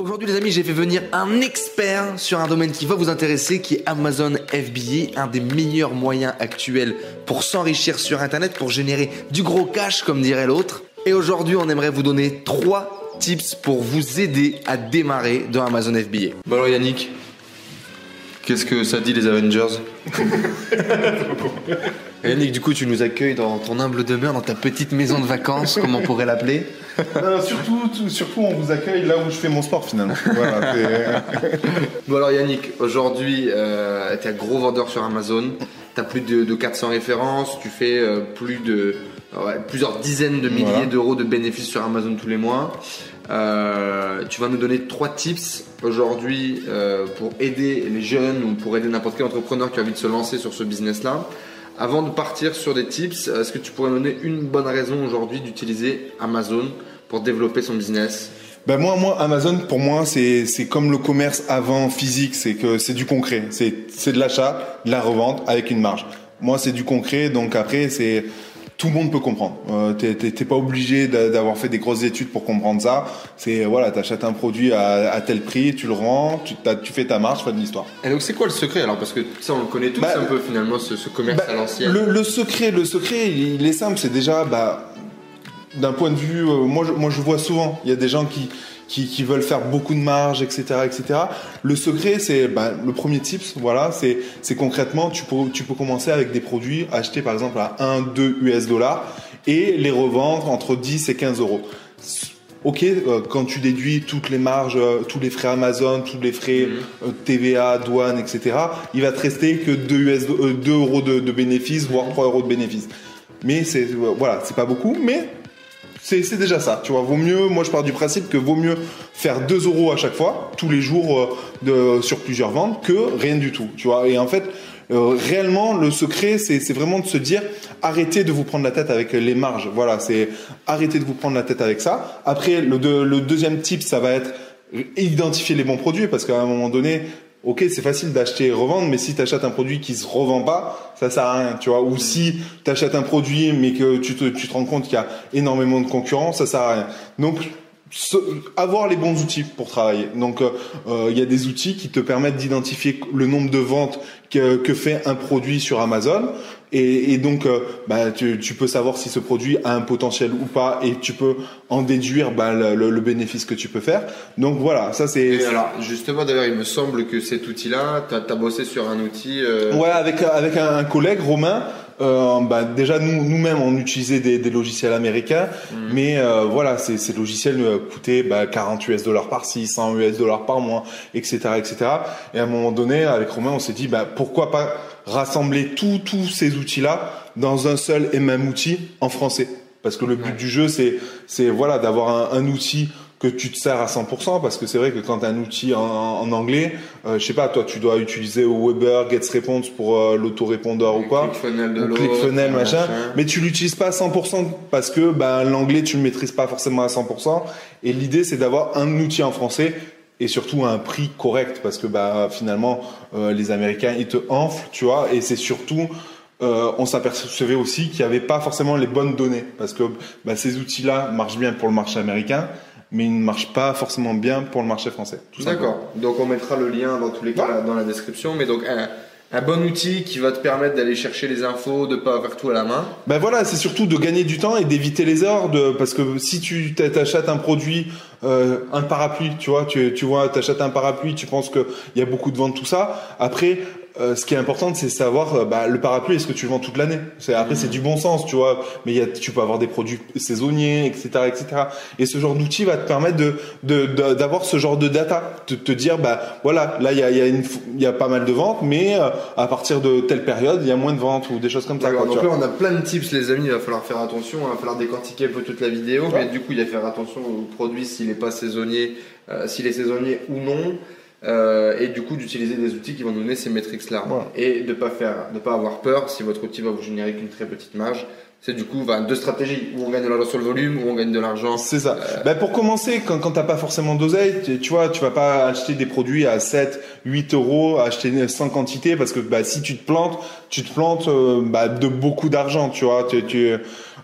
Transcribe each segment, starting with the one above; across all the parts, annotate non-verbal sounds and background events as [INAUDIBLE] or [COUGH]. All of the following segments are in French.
Aujourd'hui les amis, j'ai fait venir un expert sur un domaine qui va vous intéresser, qui est Amazon FBA, un des meilleurs moyens actuels pour s'enrichir sur Internet, pour générer du gros cash comme dirait l'autre. Et aujourd'hui, on aimerait vous donner trois tips pour vous aider à démarrer dans Amazon FBA. Bon alors Yannick, qu'est-ce que ça dit les Avengers [LAUGHS] Yannick, du coup, tu nous accueilles dans ton humble demeure, dans ta petite maison de vacances, comme on pourrait l'appeler. Non, surtout, tout- surtout, on vous accueille là où je fais mon sport finalement. Voilà, [LAUGHS] Bon alors Yannick, aujourd'hui, euh, tu es un gros vendeur sur Amazon, tu as plus de, de 400 références, tu fais euh, plus de ouais, plusieurs dizaines de milliers Voilà. d'euros de bénéfices sur Amazon tous les mois. Euh, tu vas nous donner trois tips aujourd'hui euh, pour aider les jeunes ou pour aider n'importe quel entrepreneur qui a envie de se lancer sur ce business-là. Avant de partir sur des tips, est-ce que tu pourrais donner une bonne raison aujourd'hui d'utiliser Amazon pour développer son business? Ben moi, moi, Amazon, pour moi, c'est comme le commerce avant physique, c'est que c'est du concret, c'est de l'achat, de la revente avec une marge. Moi, c'est du concret, donc après, c'est tout le monde peut comprendre. Euh, t'es- pas obligé d'a- d'avoir fait des grosses études pour comprendre ça. C'est voilà, t'achètes un produit à, à tel prix, tu le rends, tu, fais ta marge, fin de l'histoire. Et donc c'est quoi le secret alors? Parce que ça on le connaît tous Bah, un peu finalement ce, ce commerce Bah, à l'ancienne. le, le secret, le secret, il, il est simple. C'est déjà, bah, d'un point de vue, euh, moi, je, moi, je vois souvent, il y a des gens qui, qui, qui veulent faire beaucoup de marge, etc., etc. Le secret, c'est, bah, le premier tips, voilà, c'est, c'est concrètement, tu peux, tu peux commencer avec des produits achetés par exemple à 1, 2 US dollars et les revendre entre 10 et 15 euros. Ok, euh, quand tu déduis toutes les marges, euh, tous les frais Amazon, tous les frais Mhm. euh, TVA, douane, etc., il va te rester que 2, US, euh, 2 euros de, de bénéfices, voire 3 euros de bénéfices. Mais c'est voilà, c'est pas beaucoup, mais c'est déjà ça. Tu vois, vaut mieux. Moi, je pars du principe que vaut mieux faire 2 euros à chaque fois, tous les jours euh, sur plusieurs ventes, que rien du tout. Tu vois. Et en fait, euh, réellement, le secret, c'est vraiment de se dire arrêtez de vous prendre la tête avec les marges. Voilà, c'est arrêtez de vous prendre la tête avec ça. Après, le, le deuxième type, ça va être identifier les bons produits parce qu'à un moment donné. Ok, c'est facile d'acheter et revendre, mais si tu achètes un produit qui se revend pas, ça sert à rien, tu vois. Ou si tu achètes un produit, mais que tu te, tu te rends compte qu'il y a énormément de concurrence, ça sert à rien. Donc, avoir les bons outils pour travailler. Donc, euh, euh, il y a des outils qui te permettent d'identifier le nombre de ventes que, que fait un produit sur Amazon. Et, et donc, euh, bah, tu, tu peux savoir si ce produit a un potentiel ou pas, et tu peux en déduire bah, le, le- bénéfice que tu peux faire. Donc voilà, ça c'est. Alors justement d'ailleurs il me semble que cet outil-là, tu as, bossé sur un outil... euh, Ouais, avec avec un, un collègue Romain. Euh, bah, déjà nous nous-mêmes on utilisait des, des logiciels américains, mais euh, voilà ces, ces logiciels euh, coûtaient bah, 40 US dollars par ci, 100 US dollars par mois, etc., etc. Et à un moment donné avec Romain on s'est dit bah pourquoi pas rassembler tous tous ces outils là dans un seul et même outil en français parce que le but Ouais. du jeu c'est c'est voilà d'avoir un, un outil que tu te sers à 100% parce que c'est vrai que quand tu as un outil en, en anglais, euh, je sais pas, toi tu dois utiliser Weber, GetResponse pour euh, l'autorépondeur ou quoi, ClickFunnels de ou l'autre, ClickFunnels machin, machin. mais tu l'utilises pas à 100% parce que ben l'anglais tu le maîtrises pas forcément à 100% et l'idée c'est d'avoir un outil en français et surtout à un prix correct parce que bah finalement euh, les Américains ils te enflent, tu vois, et c'est surtout euh, on s'apercevait aussi qu'il n'y avait pas forcément les bonnes données parce que bah, ces outils-là marchent bien pour le marché américain, mais ils ne marchent pas forcément bien pour le marché français. D'accord. Donc on mettra le lien dans tous les cas dans la description. Mais donc un, un bon outil qui va te permettre d'aller chercher les infos, de pas avoir tout à la main. Ben voilà, c'est surtout de gagner du temps et d'éviter les de, parce que si tu t'a- t'achètes un produit, euh, un parapluie, tu vois, tu, tu vois, t'achètes un parapluie, tu penses qu'il y a beaucoup de ventes, tout ça. Après, euh, ce qui est important, c'est savoir euh, bah, le parapluie, est-ce que tu le vends toute l'année? Après, c'est du bon sens, tu vois, mais y a, tu peux avoir des produits saisonniers, etc., etc. Et ce genre d'outil va te permettre de d'avoir ce genre de data, de te dire, bah voilà, là, il y a, y, a une y a pas mal de ventes, mais euh, à partir de telle période, il y a moins de ventes ou des choses comme ça. Quoi, donc vois. là on a plein de tips les amis, il va falloir faire attention, il va falloir décortiquer un peu toute la vidéo, Ouais. mais du coup il va faire attention au produit s'il n'est pas saisonnier, euh, s'il est saisonnier ou non. Euh, et du coup d'utiliser des outils qui vont nous donner ces métriques-là. Voilà. Et de pas faire, de pas avoir peur si votre outil va vous générer qu'une très petite marge. C'est du coup bah, deux stratégies où on gagne de l'argent sur le volume, où on gagne de l'argent. C'est ça. Bah, pour commencer, quand, quand t'as pas forcément d'oseille, tu, tu vois, tu vas pas acheter des produits à 7, 8 euros, acheter 100 quantités parce que bah, si tu te plantes, tu te plantes euh, bah, de beaucoup d'argent, tu vois. Tu, tu,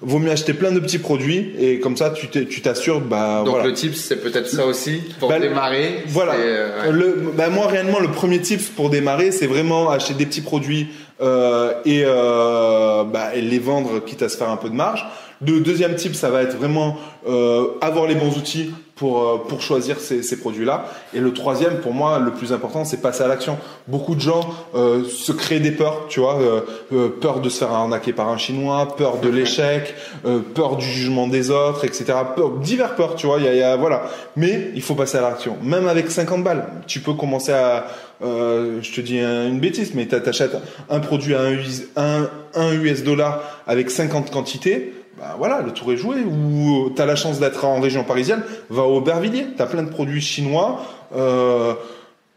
vaut mieux acheter plein de petits produits et comme ça, tu t'assures, bah Donc voilà. le tips, c'est peut-être ça aussi pour Bah, démarrer. Voilà. euh, ouais. Le, bah moi réellement le premier tips pour démarrer, c'est vraiment acheter des petits produits euh, et, euh, bah, et les vendre quitte à se faire un peu de marge. Le deuxième tip, ça va être vraiment euh, avoir les bons outils pour euh, pour choisir ces, ces produits-là. Et le troisième, pour moi, le plus important, c'est passer à l'action. Beaucoup de gens euh, se créent des peurs, tu vois, euh, euh, peur de se faire arnaquer par un chinois, peur de l'échec, euh, peur du jugement des autres, etc. Peur, divers peurs, tu vois. Il y a, y a- voilà. Mais il faut passer à l'action. Même avec 50 balles, tu peux commencer à, euh, je te dis un- une bêtise, mais t'a- t'achètes un produit à 1 US, un, un US dollar avec 50 quantités. Bah voilà, le tour est joué. Ou t'as la chance d'être en région parisienne, va au Aubervilliers. T'as plein de produits chinois. Euh,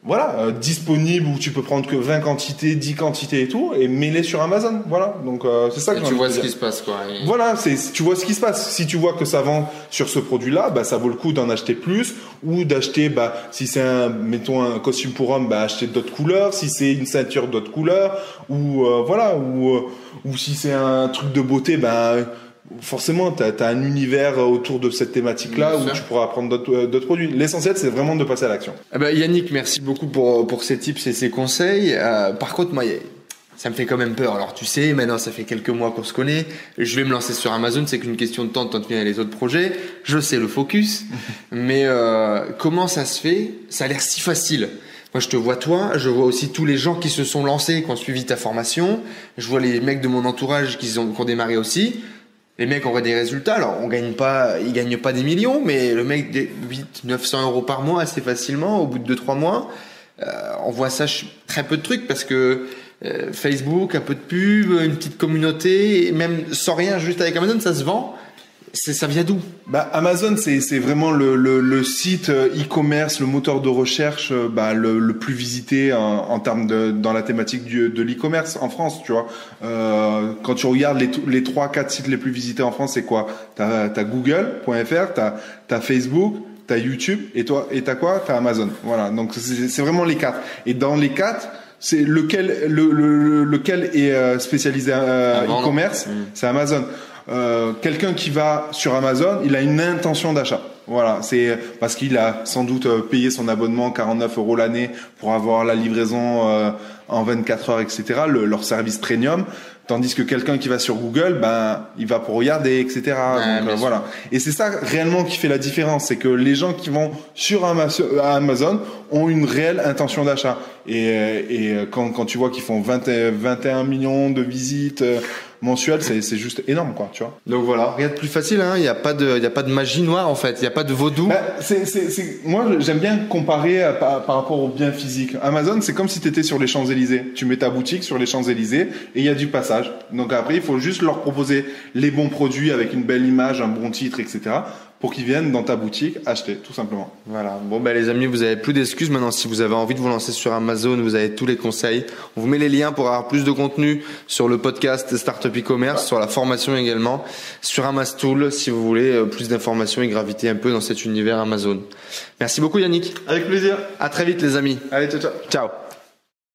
voilà, euh, disponibles où tu peux prendre que 20 quantités, 10 quantités et tout, et mêler sur Amazon. Voilà, donc euh, c'est ça que Et tu vois ce qui se passe quoi. Et- Voilà, c'est tu vois ce qui se passe. Si tu vois que ça vend sur ce produit-là, bah ça vaut le coup d'en acheter plus ou d'acheter bah si c'est un mettons un costume pour homme, bah acheter d'autres couleurs, si c'est une ceinture d'autres couleurs ou euh, voilà ou euh, ou si c'est un truc de beauté, bah forcément tu as, un univers autour de cette thématique-là où tu pourras prendre d'autres euh, d'autres produits. L'essentiel c'est vraiment de passer à l'action. Ah bah, Yannick, merci beaucoup pour, pour ces tips et ces conseils. Euh, par contre, moi, ça me fait quand même peur. Alors, tu sais, maintenant, ça fait quelques mois qu'on se connaît. Je vais me lancer sur Amazon. C'est qu'une question de temps de continuer les autres projets. Je sais le focus. [LAUGHS] mais euh, comment ça se fait? Ça a l'air si facile. Moi, je te vois toi, je vois aussi tous les gens qui se sont lancés, qui ont suivi ta formation. Je vois les mecs de mon entourage qui ont, qui ont démarré aussi. Les mecs auraient des résultats. Alors, on gagne pas, ils gagnent pas des millions, mais le mec, des 8, 900 euros par mois assez facilement au bout de 2-3 mois. Euh, on voit ça très peu de trucs parce que euh, Facebook, un peu de pub, une petite communauté, même sans rien, juste avec Amazon, ça se vend. C'est, ça vient d'où? Bah, Amazon, c'est vraiment le, le, le site euh, e-commerce, le moteur de recherche euh, bah, le, le plus visité en, en termes de dans la thématique du, de l'e-commerce en France. Tu vois, euh, quand tu regardes les les trois quatre sites les plus visités en France, c'est quoi? T'as as Google.fr, t'as as Facebook. T'as YouTube et toi et t'as quoi? T'as Amazon. Voilà. Donc c'est vraiment les quatre. Et dans les quatre, c'est lequel le, le- lequel est euh, spécialisé e-commerce? Mm. C'est Amazon. Euh, Quelqu'un qui va sur Amazon, il a une intention d'achat. Voilà, c'est parce qu'il a sans doute euh, payé son abonnement 49 euros l'année pour avoir la livraison euh, en 24 heures, etc. le- leur service premium. Tandis que quelqu'un qui va sur Google, ben, il va pour regarder, etc. Donc, euh, voilà. Et c'est ça réellement qui fait la différence, c'est que les gens qui vont sur Amazon ont une réelle intention d'achat. Et, et quand, quand tu vois qu'ils font 20, euh, 21 millions de visites euh, mensuelles, c'est c'est juste énorme, quoi, tu vois. Donc voilà, rien de plus facile. hein. Il n'y a pas de, il y a pas de magie noire en fait. Il n'y a pas de vaudou. Bah, c'est, c'est, c'est- moi, j'aime bien comparer à- par, par rapport au bien physique. Amazon, c'est comme si tu étais sur les Champs-Élysées. Tu mets ta boutique sur les Champs-Élysées et il y a du passage. Donc après, il faut juste leur proposer les bons produits avec une belle image, un bon titre, etc. pour qu'ils viennent dans ta boutique acheter, tout simplement. Voilà. Bon, ben, les amis, vous avez plus d'excuses maintenant. Si vous avez envie de vous lancer sur Amazon, vous avez tous les conseils. On vous met les liens pour avoir plus de contenu sur le podcast Startup e-commerce, sur la formation également, sur Amastool, si vous voulez euh, plus d'informations et graviter un peu dans cet univers Amazon. Merci beaucoup, Yannick. Avec plaisir. À très vite, les amis. Allez, ciao, ciao. Ciao.